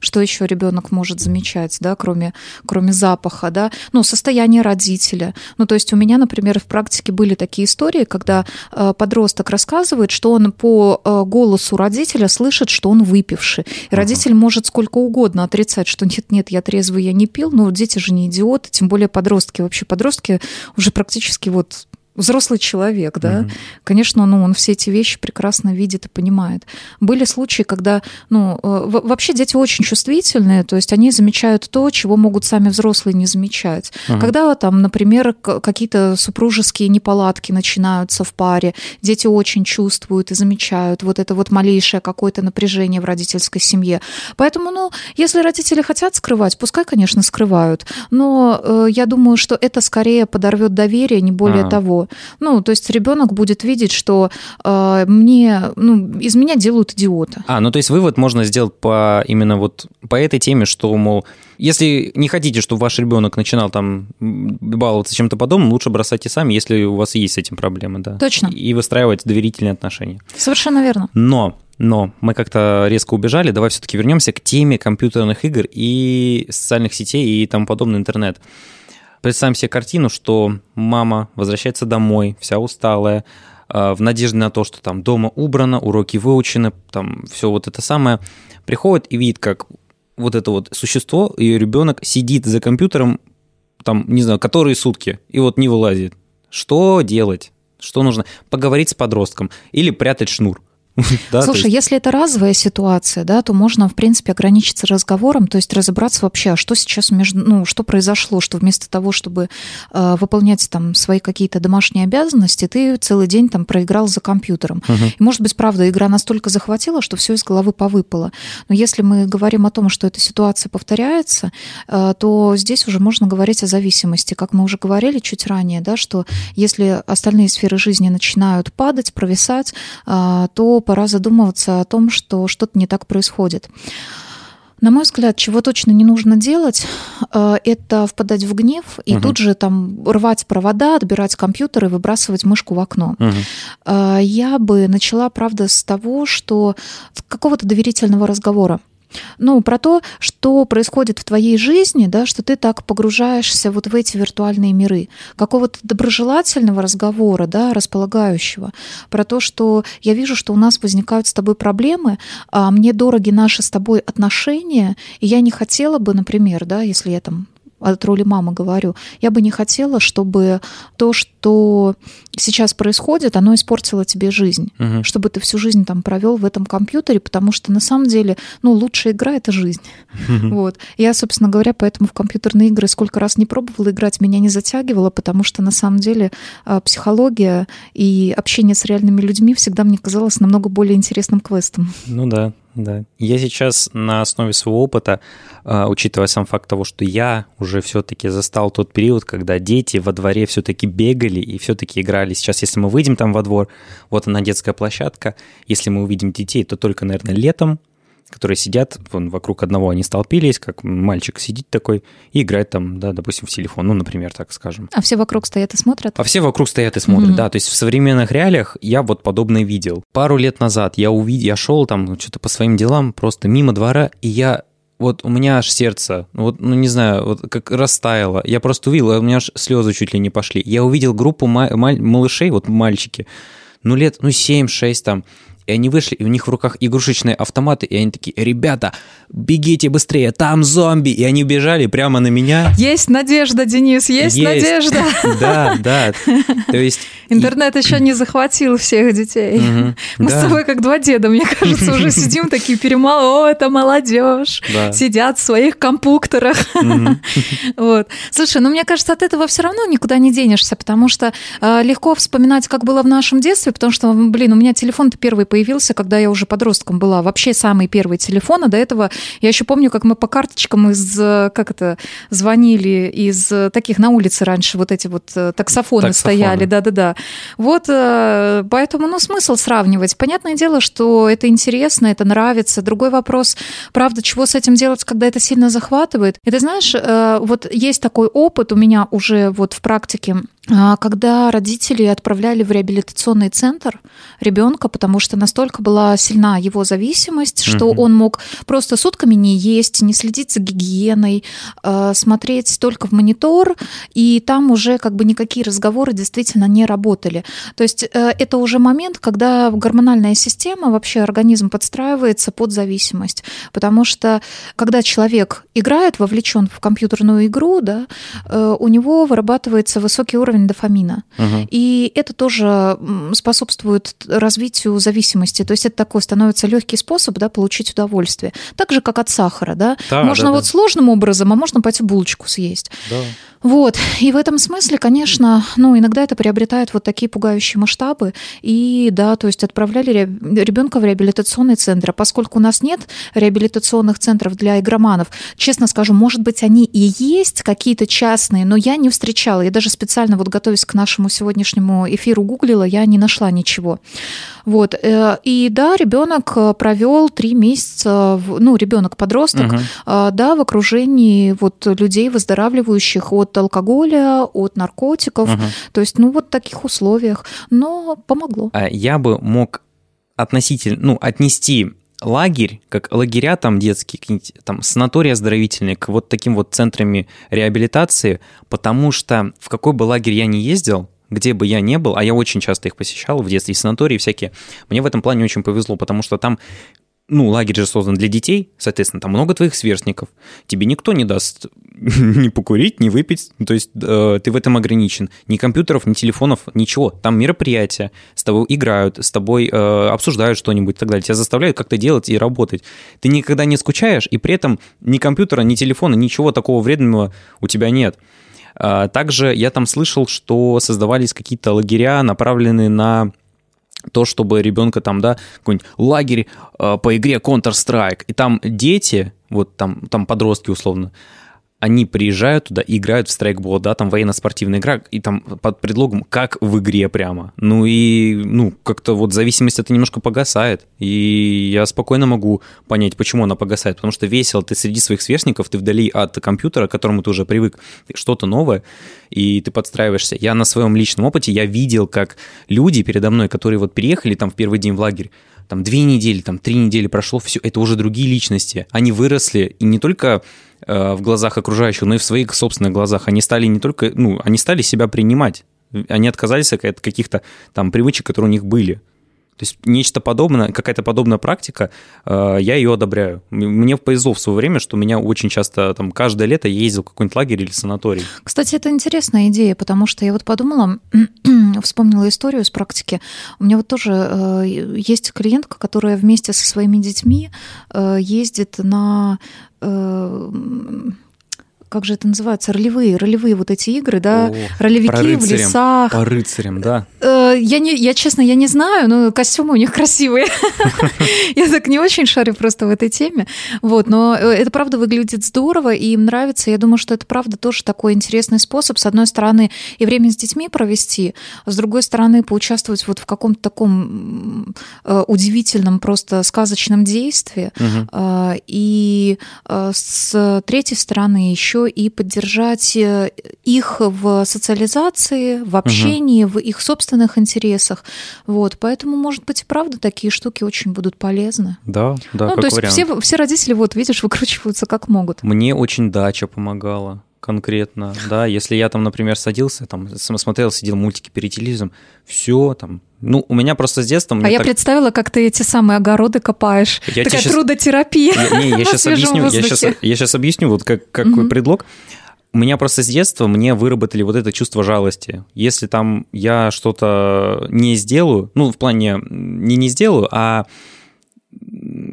что еще ребенок может замечать, да, кроме, кроме запаха, да, ну, состояние родителя. Ну, то есть у меня, например, в практике были такие истории, когда э, подросток рассказывает, что он по э, голосу родителя слышит, что он выпивший. И uh-huh. родитель может сколько угодно отрицать, что нет-нет, я трезвый, я не пил, но дети же не идиоты, тем более подростки. Вообще подростки уже практически вот взрослый человек, да, mm-hmm. конечно, ну, он все эти вещи прекрасно видит и понимает. Были случаи, когда, ну, э, вообще дети очень чувствительные, то есть они замечают то, чего могут сами взрослые не замечать. Uh-huh. Когда там, например, какие-то супружеские неполадки начинаются в паре, дети очень чувствуют и замечают вот это вот малейшее какое-то напряжение в родительской семье. Поэтому, ну, если родители хотят скрывать, пускай, конечно, скрывают, но э, я думаю, что это скорее подорвет доверие, не более uh-huh. того. Ну, то есть ребенок будет видеть, что э, мне, ну, из меня делают идиота. А, ну то есть вывод можно сделать по именно вот по этой теме, что, мол, если не хотите, чтобы ваш ребенок начинал там баловаться чем-то подобным, лучше бросайте сами, если у вас есть с этим проблемы, да. Точно. И выстраивать доверительные отношения. Совершенно верно. Но но мы как-то резко убежали. Давай все-таки вернемся к теме компьютерных игр и социальных сетей и тому подобный интернет. Представим себе картину, что мама возвращается домой, вся усталая, э, в надежде на то, что там дома убрано, уроки выучены, там все вот это самое, приходит и видит, как вот это вот существо, ее ребенок сидит за компьютером, там, не знаю, которые сутки, и вот не вылазит. Что делать? Что нужно? Поговорить с подростком или прятать шнур. Да, Слушай, есть... если это разовая ситуация, да, то можно, в принципе, ограничиться разговором, то есть разобраться вообще, а что сейчас между, ну, что произошло, что вместо того, чтобы э, выполнять там свои какие-то домашние обязанности, ты целый день там проиграл за компьютером. Угу. И, может быть, правда, игра настолько захватила, что все из головы повыпало. Но если мы говорим о том, что эта ситуация повторяется, э, то здесь уже можно говорить о зависимости. Как мы уже говорили чуть ранее, да, что если остальные сферы жизни начинают падать, провисать, э, то пора задумываться о том, что что-то не так происходит. На мой взгляд, чего точно не нужно делать, э, это впадать в гнев и угу. тут же там рвать провода, отбирать компьютер и выбрасывать мышку в окно. Угу. Я бы начала, правда, с того, что какого-то доверительного разговора. Ну, про то, что происходит в твоей жизни, да, что ты так погружаешься вот в эти виртуальные миры. Какого-то доброжелательного разговора, да, располагающего. Про то, что я вижу, что у нас возникают с тобой проблемы, а мне дороги наши с тобой отношения, и я не хотела бы, например, да, если я там от роли мамы говорю, я бы не хотела, чтобы то, что сейчас происходит, оно испортило тебе жизнь, угу. чтобы ты всю жизнь там провел в этом компьютере, потому что на самом деле, ну, лучшая игра это жизнь. Угу. Вот. Я, собственно говоря, поэтому в компьютерные игры сколько раз не пробовала играть, меня не затягивало, потому что на самом деле а, психология и общение с реальными людьми всегда мне казалось намного более интересным квестом. Ну да, да. Я сейчас на основе своего опыта, а, учитывая сам факт того, что я уже все-таки застал тот период, когда дети во дворе все-таки бегали и все-таки играли. Сейчас, если мы выйдем там во двор, вот она детская площадка, если мы увидим детей, то только, наверное, летом, которые сидят, вон, вокруг одного они столпились, как мальчик сидит такой и играет там, да, допустим, в телефон, ну, например, так скажем. А все вокруг стоят и смотрят? А все вокруг стоят и смотрят, mm-hmm. да. То есть в современных реалиях я вот подобное видел. Пару лет назад я увидел, я шел там что-то по своим делам, просто мимо двора, и я вот у меня аж сердце, ну вот, ну не знаю, вот как растаяло. Я просто увидел, у меня аж слезы чуть ли не пошли. Я увидел группу ма- малышей, вот мальчики, ну лет, ну 7-6 там, и они вышли, и у них в руках игрушечные автоматы, и они такие, ребята, бегите быстрее, там зомби, и они бежали прямо на меня. Есть надежда, Денис, есть, есть. надежда. Да, да, то есть... Интернет еще не захватил всех детей. Мы с тобой как два деда, мне кажется, уже сидим такие перемал, о, это молодежь, сидят в своих компьютерах. Вот. Слушай, ну мне кажется, от этого все равно никуда не денешься, потому что э, легко вспоминать, как было в нашем детстве, потому что, блин, у меня телефон-то первый появился появился, когда я уже подростком была. Вообще самый первый телефон, а до этого я еще помню, как мы по карточкам из, как это, звонили из таких на улице раньше вот эти вот э, таксофоны, таксофоны. стояли, да-да-да. Вот, э, поэтому, ну, смысл сравнивать. Понятное дело, что это интересно, это нравится. Другой вопрос, правда, чего с этим делать, когда это сильно захватывает? И ты знаешь, э, вот есть такой опыт у меня уже вот в практике когда родители отправляли в реабилитационный центр ребенка, потому что настолько была сильна его зависимость, что угу. он мог просто сутками не есть, не следить за гигиеной, а, смотреть только в монитор, и там уже как бы никакие разговоры действительно не работали. То есть э, это уже момент, когда гормональная система, вообще организм подстраивается под зависимость, потому что когда человек играет, вовлечен в компьютерную игру, да, э, у него вырабатывается высокий уровень уровень дофамина. Угу. И это тоже способствует развитию зависимости. То есть это такой становится легкий способ да, получить удовольствие. Так же, как от сахара. Да? Да, можно да, вот да. сложным образом, а можно пойти булочку съесть. Да. Вот. И в этом смысле, конечно, ну, иногда это приобретает вот такие пугающие масштабы. И да, то есть отправляли ребенка в реабилитационный центр. А поскольку у нас нет реабилитационных центров для игроманов, честно скажу, может быть, они и есть какие-то частные, но я не встречала. Я даже специально вот готовясь к нашему сегодняшнему эфиру гуглила, я не нашла ничего. Вот. Э, и да, ребенок э, провел три месяца, ну, ребенок подросток, угу. да, в окружении вот людей, выздоравливающих от алкоголя, от наркотиков. Угу. То есть, ну, вот в таких условиях. Но помогло. А я бы мог относительно, ну, отнести лагерь, как лагеря там детские, там санатории оздоровительные, к вот таким вот центрами реабилитации, потому что в какой бы лагерь я ни ездил, где бы я ни был, а я очень часто их посещал в детстве, санатории всякие, мне в этом плане очень повезло, потому что там ну, лагерь же создан для детей, соответственно, там много твоих сверстников. Тебе никто не даст ни покурить, ни выпить. То есть э, ты в этом ограничен. Ни компьютеров, ни телефонов, ничего. Там мероприятия, с тобой играют, с тобой э, обсуждают что-нибудь и так далее. Тебя заставляют как-то делать и работать. Ты никогда не скучаешь, и при этом ни компьютера, ни телефона, ничего такого вредного у тебя нет. А, также я там слышал, что создавались какие-то лагеря, направленные на то, чтобы ребенка там, да, какой-нибудь лагерь э, по игре Counter-Strike, и там дети, вот там, там подростки условно, они приезжают туда и играют в страйкбол, да, там военно-спортивная игра, и там под предлогом, как в игре прямо. Ну и, ну, как-то вот зависимость это немножко погасает. И я спокойно могу понять, почему она погасает. Потому что весело, ты среди своих сверстников, ты вдали от компьютера, к которому ты уже привык, что-то новое, и ты подстраиваешься. Я на своем личном опыте, я видел, как люди передо мной, которые вот приехали там в первый день в лагерь, там две недели, там три недели прошло, все, это уже другие личности. Они выросли, и не только в глазах окружающих, но и в своих собственных глазах. Они стали не только, ну, они стали себя принимать. Они отказались от каких-то там привычек, которые у них были. То есть нечто подобное, какая-то подобная практика, э, я ее одобряю. Мне повезло в свое время, что меня очень часто, там, каждое лето ездил в какой-нибудь лагерь или санаторий. Кстати, это интересная идея, потому что я вот подумала, вспомнила историю с практики. У меня вот тоже э, есть клиентка, которая вместе со своими детьми ездит на как же это называется, ролевые, ролевые вот эти игры, да, О, ролевики в лесах. По рыцарям, да. Э, я, не, я, честно, я не знаю, но костюмы у них красивые. Я так не очень шарю просто в этой теме. Вот, но э, это правда выглядит здорово, и им нравится. Я думаю, что это правда тоже такой интересный способ. С одной стороны, и время с детьми провести, а с другой стороны, поучаствовать вот в каком-то таком э, удивительном, просто сказочном действии. И с третьей стороны еще и поддержать э, их в социализации, в общении, угу. в их собственных интересах. Вот, поэтому, может быть, и правда такие штуки очень будут полезны. Да, да. Ну, то есть все, все родители, вот видишь, выкручиваются как могут. Мне очень дача помогала конкретно, да, если я там, например, садился, там, смотрел, сидел мультики перед телевизором, все, там, ну, у меня просто с детства... А я так... представила, как ты эти самые огороды копаешь. Я Такая сейчас... трудотерапия я, Не, я сейчас объясню, я сейчас, я сейчас объясню, вот как, какой угу. предлог. У меня просто с детства мне выработали вот это чувство жалости. Если там я что-то не сделаю, ну, в плане не не сделаю, а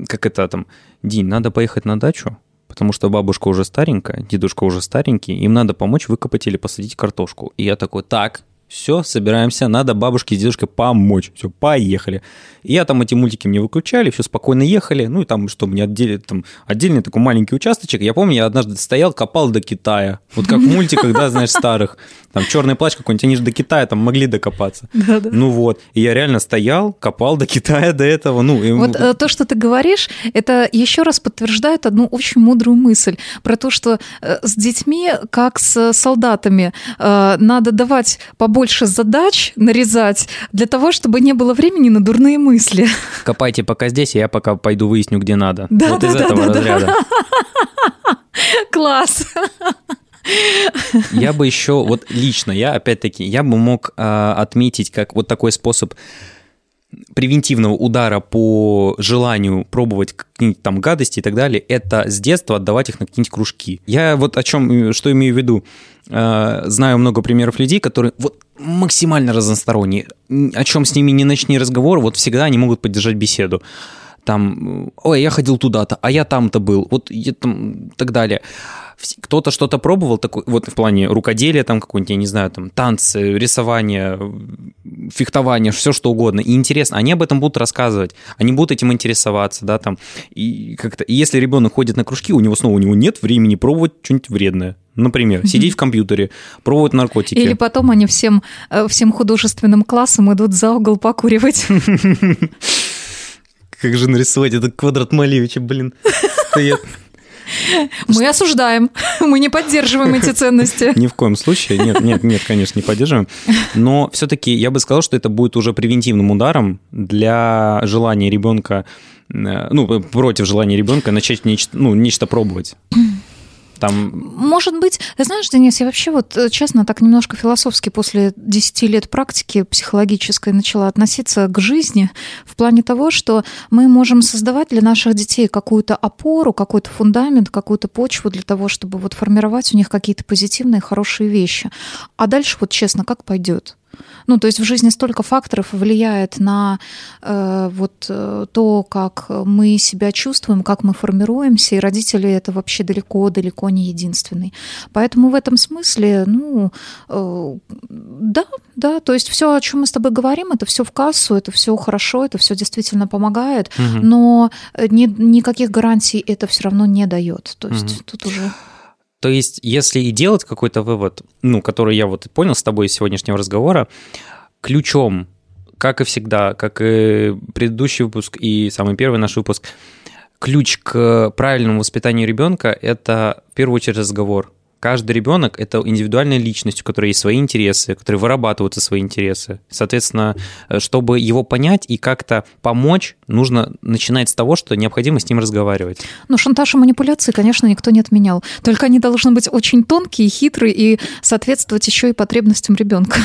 как это там, Дин, надо поехать на дачу, потому что бабушка уже старенькая, дедушка уже старенький, им надо помочь выкопать или посадить картошку. И я такой, так, все, собираемся, надо бабушке с дедушкой помочь. Все, поехали. И я там эти мультики мне выключали, все спокойно ехали. Ну и там, чтобы не отдели, там отдельный такой маленький участочек. Я помню, я однажды стоял, копал до Китая. Вот как в мультиках, да, знаешь, старых. Там черный плащ какой-нибудь, они же до Китая там могли докопаться. Да, да. Ну вот. И я реально стоял, копал до Китая до этого. Ну, и... Вот э, то, что ты говоришь, это еще раз подтверждает одну очень мудрую мысль про то, что э, с детьми, как с солдатами, э, надо давать побольше задач, нарезать, для того, чтобы не было времени на дурные мысли. Копайте пока здесь, а я пока пойду выясню, где надо. Да, вот да, из да, этого да, разряда. Да. Класс. Я бы еще, вот лично я, опять-таки, я бы мог э, отметить как вот такой способ превентивного удара по желанию пробовать какие-нибудь там гадости и так далее, это с детства отдавать их на какие-нибудь кружки. Я вот о чем, что имею в виду. Э, знаю много примеров людей, которые вот максимально разносторонние. О чем с ними не начни разговор, вот всегда они могут поддержать беседу там, ой, я ходил туда-то, а я там-то был, вот и там, так далее. Кто-то что-то пробовал, такой, вот в плане рукоделия, там какой-нибудь, я не знаю, там танцы, рисование, фехтование, все что угодно. И интересно, они об этом будут рассказывать, они будут этим интересоваться, да, там. И как-то, и если ребенок ходит на кружки, у него снова у него нет времени пробовать что-нибудь вредное. Например, mm-hmm. сидеть в компьютере, пробовать наркотики. Или потом они всем, э, всем художественным классом идут за угол покуривать. Как же нарисовать этот квадрат Малевича, блин, стоят. Мы осуждаем, мы не поддерживаем эти ценности. Ни в коем случае, нет, нет, нет, конечно, не поддерживаем. Но все-таки я бы сказал, что это будет уже превентивным ударом для желания ребенка, э, ну, против желания ребенка начать нечто, ну, нечто пробовать. Там... Может быть, знаешь, Денис, я вообще вот, э, честно, так немножко философски после 10 лет практики психологической начала относиться к жизни в плане того, что мы можем создавать для наших детей какую-то опору, какой-то фундамент, какую-то почву для того, чтобы вот формировать у них какие-то позитивные, хорошие вещи. А дальше вот честно, как пойдет? Ну, то есть в жизни столько факторов влияет на э, вот э, то, как мы себя чувствуем, как мы формируемся, и родители это вообще далеко-далеко не единственный. Поэтому в этом смысле, ну, э, да, да, то есть все, о чем мы с тобой говорим, это все в кассу, это все хорошо, это все действительно помогает, угу. но ни, никаких гарантий это все равно не дает. То есть угу. тут уже... То есть, если и делать какой-то вывод, ну, который я вот понял с тобой из сегодняшнего разговора, ключом, как и всегда, как и предыдущий выпуск и самый первый наш выпуск, ключ к правильному воспитанию ребенка – это в первую очередь разговор каждый ребенок это индивидуальная личность, у которой есть свои интересы, которые вырабатываются свои интересы. Соответственно, э, чтобы его понять и как-то помочь, нужно начинать с того, что необходимо с ним разговаривать. Ну, шантаж и манипуляции, конечно, никто не отменял. Только они должны быть очень тонкие, хитрые и соответствовать еще и потребностям ребенка.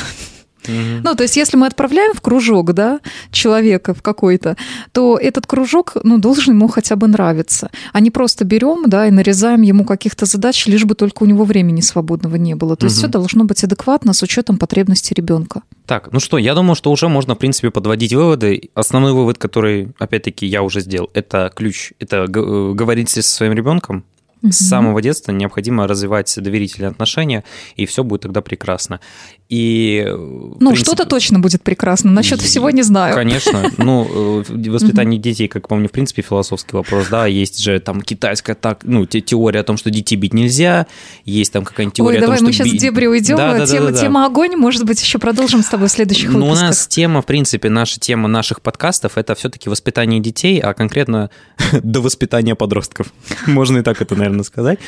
Угу. Ну, то есть, если мы отправляем в кружок, да, человека в какой-то, то этот кружок, ну, должен ему хотя бы нравиться. А не просто берем, да, и нарезаем ему каких-то задач, лишь бы только у него времени свободного не было. То угу. есть, все должно быть адекватно с учетом потребностей ребенка. Так, ну что, я думаю, что уже можно, в принципе, подводить выводы. Основной вывод, который, опять-таки, я уже сделал, это ключ, это э, говорить со своим ребенком, Угу. С самого детства необходимо развивать доверительные отношения, и все будет тогда прекрасно. И, ну, принципе, что-то точно будет прекрасно. Насчет всего не знаю. Конечно. Ну, э, воспитание детей, как помню, в принципе, философский вопрос, да, есть же там китайская так, ну, теория о том, что детей бить нельзя, есть там какая-нибудь теория Ой, о том, давай мы сейчас дебри уйдем. Да, да, тема, да, тема огонь, может быть, еще продолжим с тобой в следующих ну, выпусках. у нас тема, в принципе, наша тема наших подкастов, это все-таки воспитание детей, а конкретно до воспитания подростков. Можно и так это, наверное, сказать.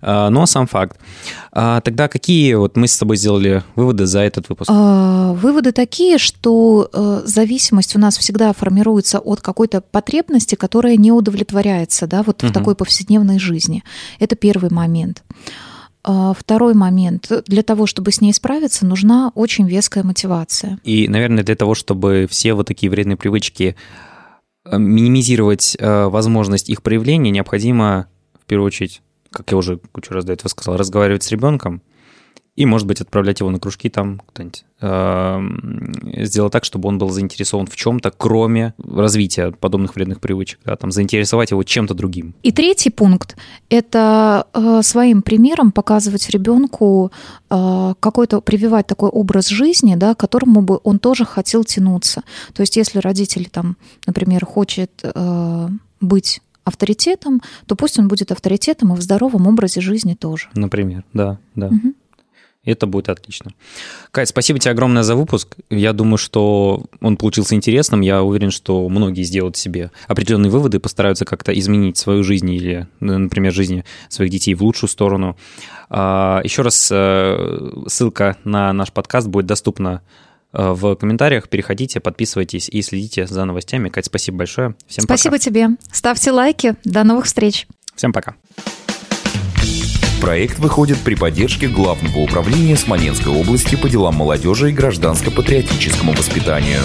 А, но сам факт. А, тогда какие вот мы с тобой сделали выводы за этот выпуск? А, выводы такие, что э, зависимость у нас всегда формируется от какой-то потребности, которая не удовлетворяется, да, вот угу. в такой повседневной жизни. Это первый момент. Второй момент. Для того, чтобы с ней справиться, нужна очень веская мотивация. И, наверное, для того, чтобы все вот такие вредные привычки э, минимизировать э, возможность их проявления, необходимо первую очередь как я уже кучу раз до этого сказал, разговаривать с ребенком и, может быть, отправлять его на кружки там кто-нибудь. Э, сделать так, чтобы он был заинтересован в чем-то, кроме развития подобных вредных привычек. Да, там, заинтересовать его чем-то другим. И третий пункт – это э, своим примером показывать ребенку э, какой-то, прививать такой образ жизни, да, к которому бы он тоже хотел тянуться. То есть если родитель, там, например, хочет э, быть авторитетом, то пусть он будет авторитетом и в здоровом образе жизни тоже. Например, да, да. Угу. Это будет отлично. Кать, спасибо тебе огромное за выпуск. Я думаю, что он получился интересным. Я уверен, что многие сделают себе определенные выводы и постараются как-то изменить свою жизнь или, например, жизнь своих детей в лучшую сторону. А, Еще раз э, ссылка на наш подкаст будет доступна в комментариях. Переходите, подписывайтесь и следите за новостями. Кать, спасибо большое. Всем спасибо пока. тебе. Ставьте лайки. До новых встреч. Всем пока. Проект выходит при поддержке Главного управления Смоленской области по делам молодежи и гражданско-патриотическому воспитанию.